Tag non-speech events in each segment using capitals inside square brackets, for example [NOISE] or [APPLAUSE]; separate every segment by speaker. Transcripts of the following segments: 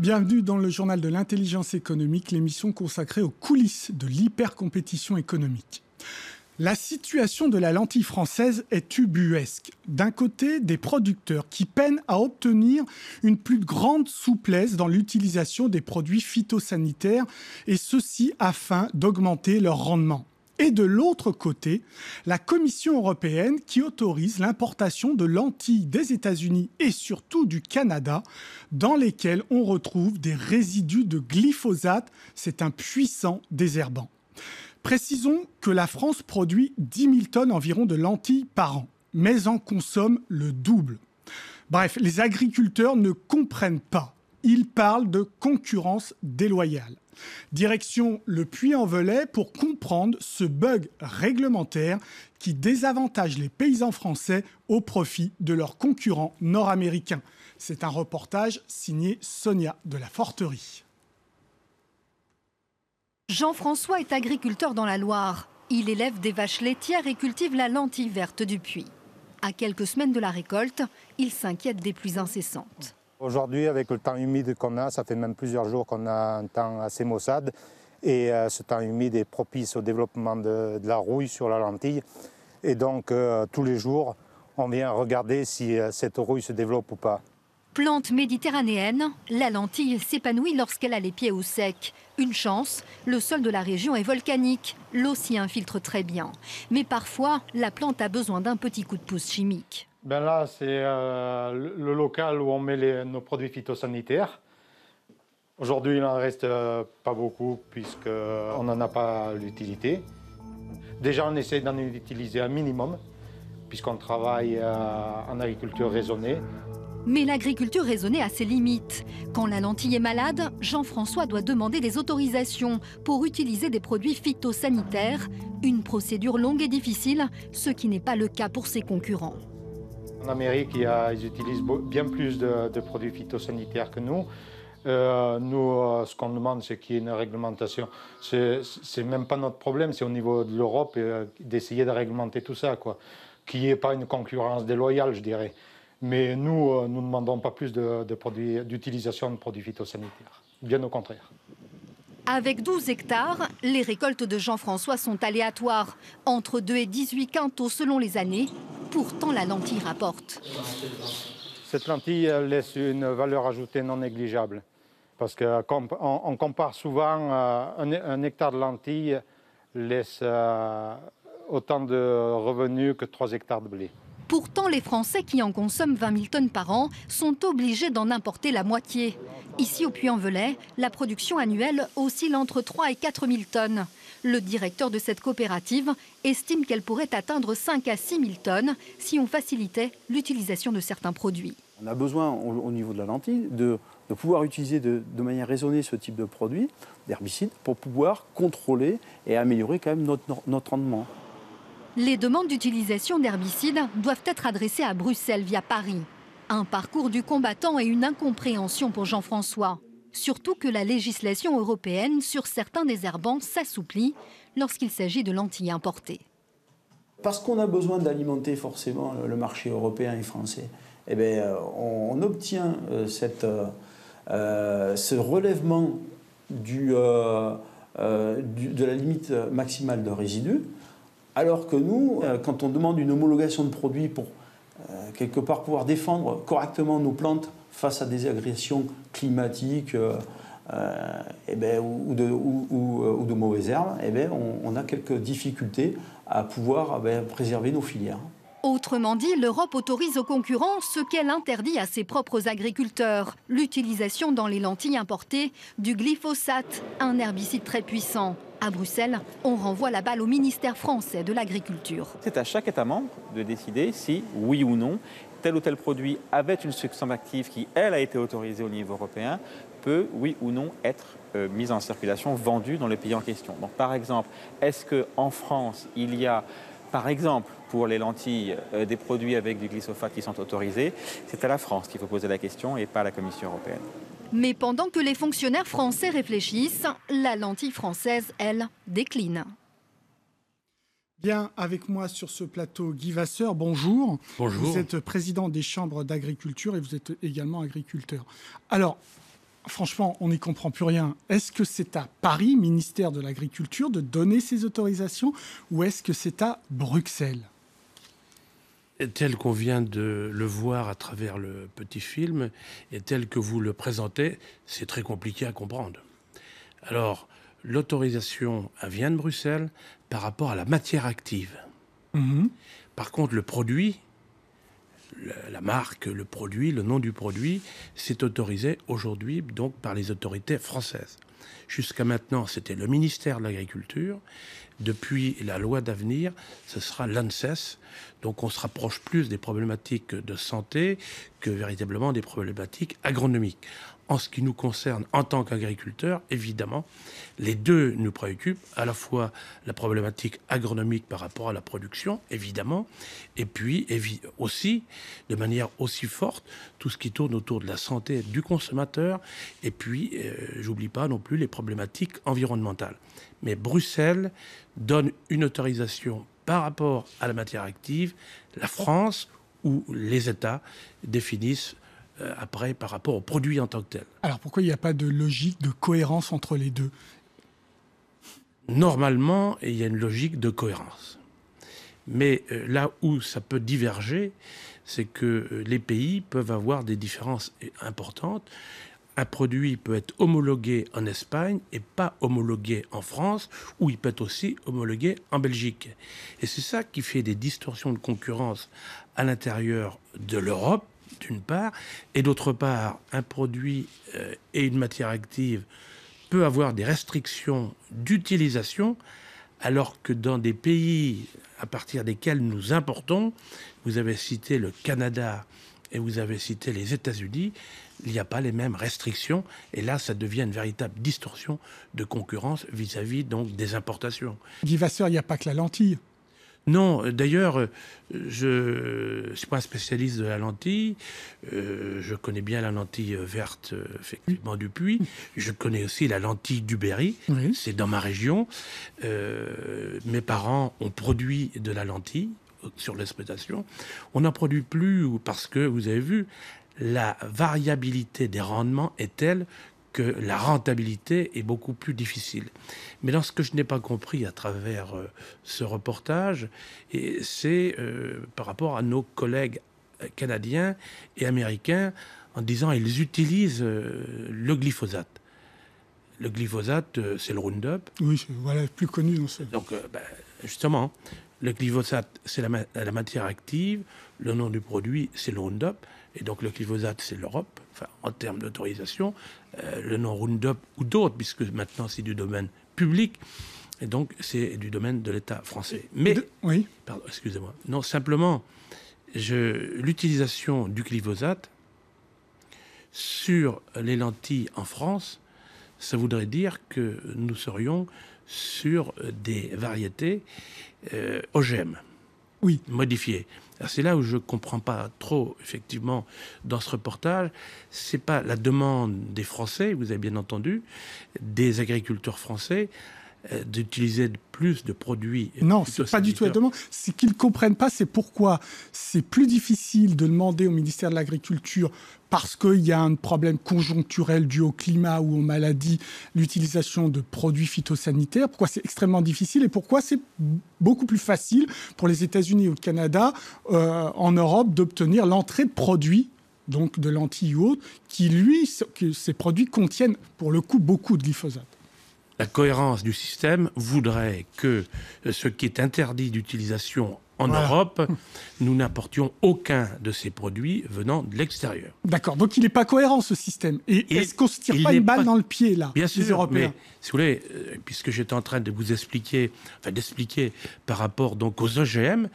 Speaker 1: Bienvenue dans le journal de l'intelligence économique, l'émission consacrée aux coulisses de l'hypercompétition économique. La situation de la lentille française est ubuesque. D'un côté, des producteurs qui peinent à obtenir une plus grande souplesse dans l'utilisation des produits phytosanitaires, et ceci afin d'augmenter leur rendement et de l'autre côté, la Commission européenne qui autorise l'importation de lentilles des États-Unis et surtout du Canada, dans lesquelles on retrouve des résidus de glyphosate. C'est un puissant désherbant. Précisons que la France produit 10 000 tonnes environ de lentilles par an, mais en consomme le double. Bref, les agriculteurs ne comprennent pas. Ils parlent de concurrence déloyale. Direction le Puy-en-Velay pour comprendre ce bug réglementaire qui désavantage les paysans français au profit de leurs concurrents nord-américains. C'est un reportage signé Sonia de la Forterie.
Speaker 2: Jean-François est agriculteur dans la Loire. Il élève des vaches laitières et cultive la lentille verte du puits. À quelques semaines de la récolte, il s'inquiète des pluies incessantes.
Speaker 3: Aujourd'hui, avec le temps humide qu'on a, ça fait même plusieurs jours qu'on a un temps assez maussade. Et euh, ce temps humide est propice au développement de, la rouille sur la lentille. Et donc, euh, tous les jours, on vient regarder si euh, cette rouille se développe ou pas.
Speaker 2: Plante méditerranéenne, la lentille s'épanouit lorsqu'elle a les pieds au sec. Une chance, le sol de la région est volcanique, l'eau s'y infiltre très bien. Mais parfois, la plante a besoin d'un petit coup de pouce chimique.
Speaker 3: Ben là, c'est euh, le local où on met nos produits phytosanitaires. Aujourd'hui, il n'en reste euh, pas beaucoup puisqu'on n'en a pas l'utilité. Déjà, on essaie d'en utiliser un minimum puisqu'on travaille euh, en agriculture raisonnée.
Speaker 2: Mais l'agriculture raisonnée a ses limites. Quand la lentille est malade, Jean-François doit demander des autorisations pour utiliser des produits phytosanitaires, une procédure longue et difficile, ce qui n'est pas le cas pour ses concurrents.
Speaker 3: En Amérique, ils utilisent bien plus de, produits phytosanitaires que nous. Euh, nous, euh, ce qu'on demande, c'est qu'il y ait une réglementation. C'est même pas notre problème, c'est au niveau de l'Europe euh, d'essayer de réglementer tout ça, quoi. Qu'il n'y ait pas une concurrence déloyale, je dirais. Mais nous, nous ne demandons pas plus d'utilisation de, de produits phytosanitaires. Bien au contraire.
Speaker 2: Avec 12 hectares, les récoltes de Jean-François sont aléatoires, entre 2 et 18 quintaux selon les années. Pourtant, la lentille rapporte.
Speaker 3: Cette lentille laisse une valeur ajoutée non négligeable. Parce qu'on compare souvent euh, un, hectare de lentilles laisse euh, autant de revenus que 3 hectares de blé.
Speaker 2: Pourtant, les Français qui en consomment 20 000 tonnes par an sont obligés d'en importer la moitié. Ici, au Puy-en-Velay, la production annuelle oscille entre 3 et 4 000 tonnes. Le directeur de cette coopérative estime qu'elle pourrait atteindre 5 à 6 000 tonnes si on facilitait l'utilisation de certains produits.
Speaker 4: On a besoin, au, niveau de la lentille, de, pouvoir utiliser de, manière raisonnée ce type de produit, d'herbicide, pour pouvoir contrôler et améliorer quand même notre rendement.
Speaker 2: Les demandes d'utilisation d'herbicides doivent être adressées à Bruxelles via Paris. Un parcours du combattant et une incompréhension pour Jean-François. Surtout que la législation européenne sur certains désherbants s'assouplit lorsqu'il s'agit de lentilles importées.
Speaker 4: Parce qu'on a besoin d'alimenter forcément le marché européen et français, eh bien, euh, on, obtient euh, euh, ce relèvement de la limite maximale de résidus alors que nous, euh, quand on demande une homologation de produit pour euh, quelque part pouvoir défendre correctement nos plantes face à des agressions climatiques ou, de, mauvaises herbes, eh ben, on, a quelques difficultés à pouvoir eh ben, préserver nos filières.
Speaker 2: Autrement dit, l'Europe autorise aux concurrents ce qu'elle interdit à ses propres agriculteurs. L'utilisation dans les lentilles importées du glyphosate, un herbicide très puissant. À Bruxelles, on renvoie la balle au ministère français de l'Agriculture.
Speaker 5: C'est à chaque État membre de décider si, oui ou non, tel ou tel produit avec une substance active qui, elle, a été autorisée au niveau européen, peut, oui ou non, être euh, mis en circulation, vendu dans le pays en question. Donc, par exemple, est-ce qu'en France, il y a, par exemple, pour les lentilles, euh, des produits avec du glyphosate qui sont autorisés C'est à la France qu'il faut poser la question et pas à la Commission européenne.
Speaker 2: Mais pendant que les fonctionnaires français réfléchissent, la lentille française, elle, décline.
Speaker 1: Bien, avec moi sur ce plateau, Guy Vasseur, bonjour.
Speaker 6: Bonjour.
Speaker 1: Vous êtes président des chambres d'agriculture et vous êtes également agriculteur. Alors, franchement, on n'y comprend plus rien. Est-ce que c'est à Paris, ministère de l'Agriculture, de donner ces autorisations ou est-ce que c'est à Bruxelles?
Speaker 6: Tel qu'on vient de le voir à travers le petit film et tel que vous le présentez, c'est très compliqué à comprendre. Alors, l'autorisation vient de Bruxelles par rapport à la matière active. Mhm. Par contre, le produit, la marque, le produit, le nom du produit, c'est autorisé aujourd'hui donc par les autorités françaises. Jusqu'à maintenant, c'était le ministère de l'Agriculture. Depuis la loi d'avenir, ce sera l'ANSES. Donc on se rapproche plus des problématiques de santé que véritablement des problématiques agronomiques. En ce qui nous concerne en tant qu'agriculteurs, évidemment, les deux nous préoccupent, à la fois la problématique agronomique par rapport à la production, évidemment, et puis aussi, de manière aussi forte, tout ce qui tourne autour de la santé du consommateur, et puis, euh, j'oublie pas non plus les problématiques environnementales. Mais Bruxelles donne une autorisation par rapport à la matière active, la France ou les États définissent euh, après par rapport au produit en tant que tel.
Speaker 1: Alors pourquoi il n'y a pas de logique, de cohérence entre les deux?
Speaker 6: Normalement, il y a une logique de cohérence. Mais euh, là où ça peut diverger, c'est que euh, les pays peuvent avoir des différences importantes. Un produit peut être homologué en Espagne et pas homologué en France, ou il peut être aussi homologué en Belgique. Et c'est ça qui fait des distorsions de concurrence à l'intérieur de l'Europe d'une part, et d'autre part, un produit euh, et une matière active peut avoir des restrictions d'utilisation, alors que dans des pays à partir desquels nous importons, vous avez cité le Canada et vous avez cité les États-Unis, il n'y a pas les mêmes restrictions, et là, ça devient une véritable distorsion de concurrence vis-à-vis donc des importations.
Speaker 1: Guy il n'y a pas que la lentille.
Speaker 6: Non, d'ailleurs, je ne suis pas un spécialiste de la lentille. Euh, je connais bien la lentille verte, effectivement, du puits. Je connais aussi la lentille du Berry. C'est dans ma région. Euh, mes parents ont produit de la lentille sur l'exploitation. On n'en produit plus parce que, vous avez vu, la variabilité des rendements est telle que la rentabilité est beaucoup plus difficile. Mais dans ce que je n'ai pas compris à travers euh, ce reportage, c'est euh, par rapport à nos collègues euh, canadiens et américains en disant ils utilisent le glyphosate. Le glyphosate, c'est le Roundup.
Speaker 1: Oui, voilà, plus connu.
Speaker 6: Donc, ben, justement, le glyphosate, c'est la, la, matière active. Le nom du produit, c'est le Roundup. Et donc, le glyphosate, c'est l'Europe, enfin, en termes d'autorisation. Euh, le nom Roundup ou d'autres, puisque maintenant c'est du domaine public. Et donc, c'est du domaine de l'État français. Mais,
Speaker 1: oui.
Speaker 6: Pardon, excusez-moi. Non, simplement, l'utilisation du glyphosate sur les lentilles en France, ça voudrait dire que nous serions sur des variétés euh, OGM.
Speaker 1: Oui.
Speaker 6: Modifiées. C'est là où je ne comprends pas trop, effectivement, dans ce reportage. C'est pas la demande des Français, vous avez bien entendu, des agriculteurs français, d'utiliser plus de produits.
Speaker 1: Non, c'est pas du tout la demande. C'est qu'ils comprennent pas, c'est pourquoi c'est plus difficile de demander au ministère de l'Agriculture parce qu'il y a un problème conjoncturel dû au climat ou aux maladies, l'utilisation de produits phytosanitaires, pourquoi c'est extrêmement difficile et pourquoi c'est beaucoup plus facile pour les États-Unis ou le Canada, euh, en Europe, d'obtenir l'entrée de produits donc de lentilles ou autres, qui, lui, que ces produits contiennent pour le coup beaucoup de glyphosate.
Speaker 6: La cohérence du système voudrait que ce qui est interdit d'utilisation en Europe, [LAUGHS] nous n'apportions aucun de ces produits venant de l'extérieur.
Speaker 1: D'accord, donc il n'est pas cohérent ce système. Et est-ce qu'on ne se tire pas une balle dans le pied là,
Speaker 6: Bien sûr, Européens mais si vous voulez, euh, puisque j'étais en train de vous expliquer, enfin d'expliquer par rapport donc aux OGM,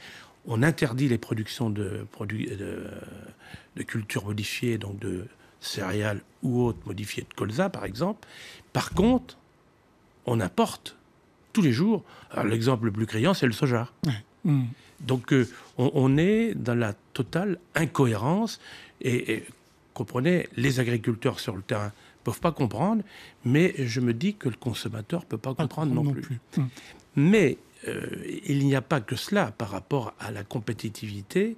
Speaker 6: on interdit les productions de produits de, de cultures modifiées, donc de céréales ou autres modifiées de colza par exemple. Par contre, on importe tous les jours. L'exemple le plus criant, c'est le soja. Hmm. Donc euh, on, est dans la totale incohérence et, comprenez, les agriculteurs sur le terrain peuvent pas comprendre, mais je me dis que le consommateur peut pas comprendre non, plus. Hmm. Mais euh, il n'y a pas que cela par rapport à la compétitivité.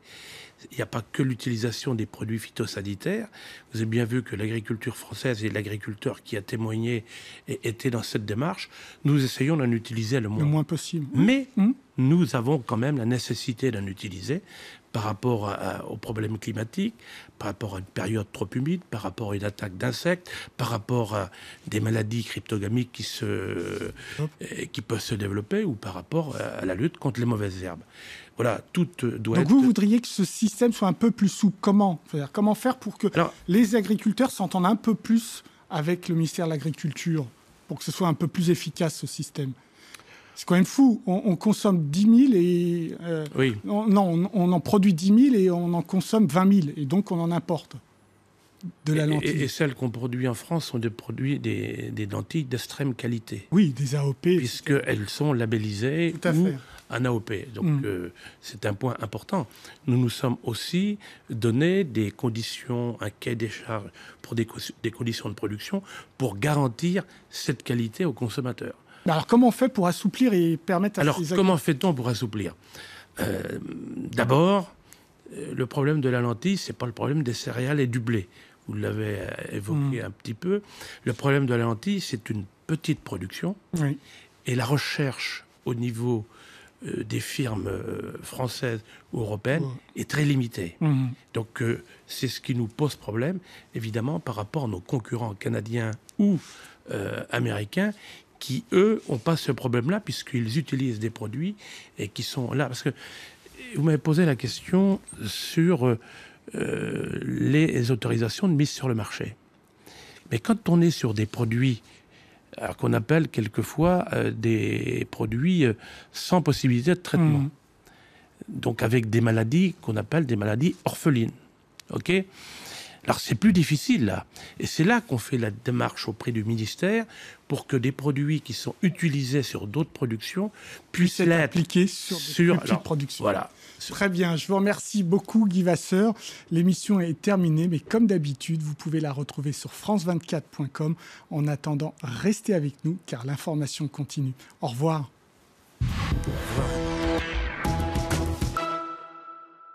Speaker 6: Il n'y a pas que l'utilisation des produits phytosanitaires. Vous avez bien vu que l'agriculture française et l'agriculteur qui a témoigné étaient dans cette démarche. Nous essayons d'en utiliser le moins,
Speaker 1: le moins possible.
Speaker 6: Mais mmh. nous avons quand même la nécessité d'en utiliser par rapport aux problèmes climatiques, par rapport à une période trop humide, par rapport à une attaque d'insectes, par rapport à des maladies cryptogamiques qui, se, qui peuvent se développer ou par rapport à la lutte contre les mauvaises herbes. Voilà, tout doit
Speaker 1: Donc vous voudriez que ce système soit un peu plus souple. Comment faire? Comment faire pour que les agriculteurs s'entendent un peu plus avec le ministère de l'Agriculture pour que ce soit un peu plus efficace ce système? C'est quand même fou. On, consomme 10 000 et.
Speaker 6: Euh, oui.
Speaker 1: non, on, en produit 10 000 et on en consomme 20 000. Et donc, on en importe de la lentille.
Speaker 6: Et, celles qu'on produit en France sont des produits, des, des lentilles d'extrême qualité.
Speaker 1: Oui, des AOP.
Speaker 6: Puisqu'elles sont labellisées
Speaker 1: Tout à fait.
Speaker 6: En AOP. Donc, mm. euh, c'est un point important. Nous nous sommes aussi donné des conditions, un cahier des charges pour des, des conditions de production pour garantir cette qualité aux consommateurs
Speaker 1: alors, comment on fait pour assouplir et permettre à
Speaker 6: Alors, comment fait-on pour assouplir? Euh, D'abord, euh, le problème de la lentille, c'est pas le problème des céréales et du blé. Vous l'avez évoqué hmm. un petit peu. Le problème de la lentille, c'est une petite production. Et la recherche au niveau des firmes françaises ou européennes est très limitée. Hmm. Donc c'est ce qui nous pose problème, évidemment, par rapport à nos concurrents canadiens ou américains qui, eux, n'ont pas ce problème-là, puisqu'ils utilisent des produits et qui sont là. Parce que vous m'avez posé la question sur euh, les autorisations de mise sur le marché. Mais quand on est sur des produits qu'on appelle quelquefois euh, des produits euh, sans possibilité de traitement, mmh. donc avec des maladies qu'on appelle des maladies orphelines. OK? Alors c'est plus difficile là. Et c'est là qu'on fait la démarche auprès du ministère pour que des produits qui sont utilisés sur d'autres productions puissent être
Speaker 1: appliqués sur, sur petites productions.
Speaker 6: Voilà.
Speaker 1: Très bien, je vous remercie beaucoup Guy Vasseur. L'émission est terminée, mais comme d'habitude, vous pouvez la retrouver sur france24.com. En attendant, restez avec nous car l'information continue. Au revoir.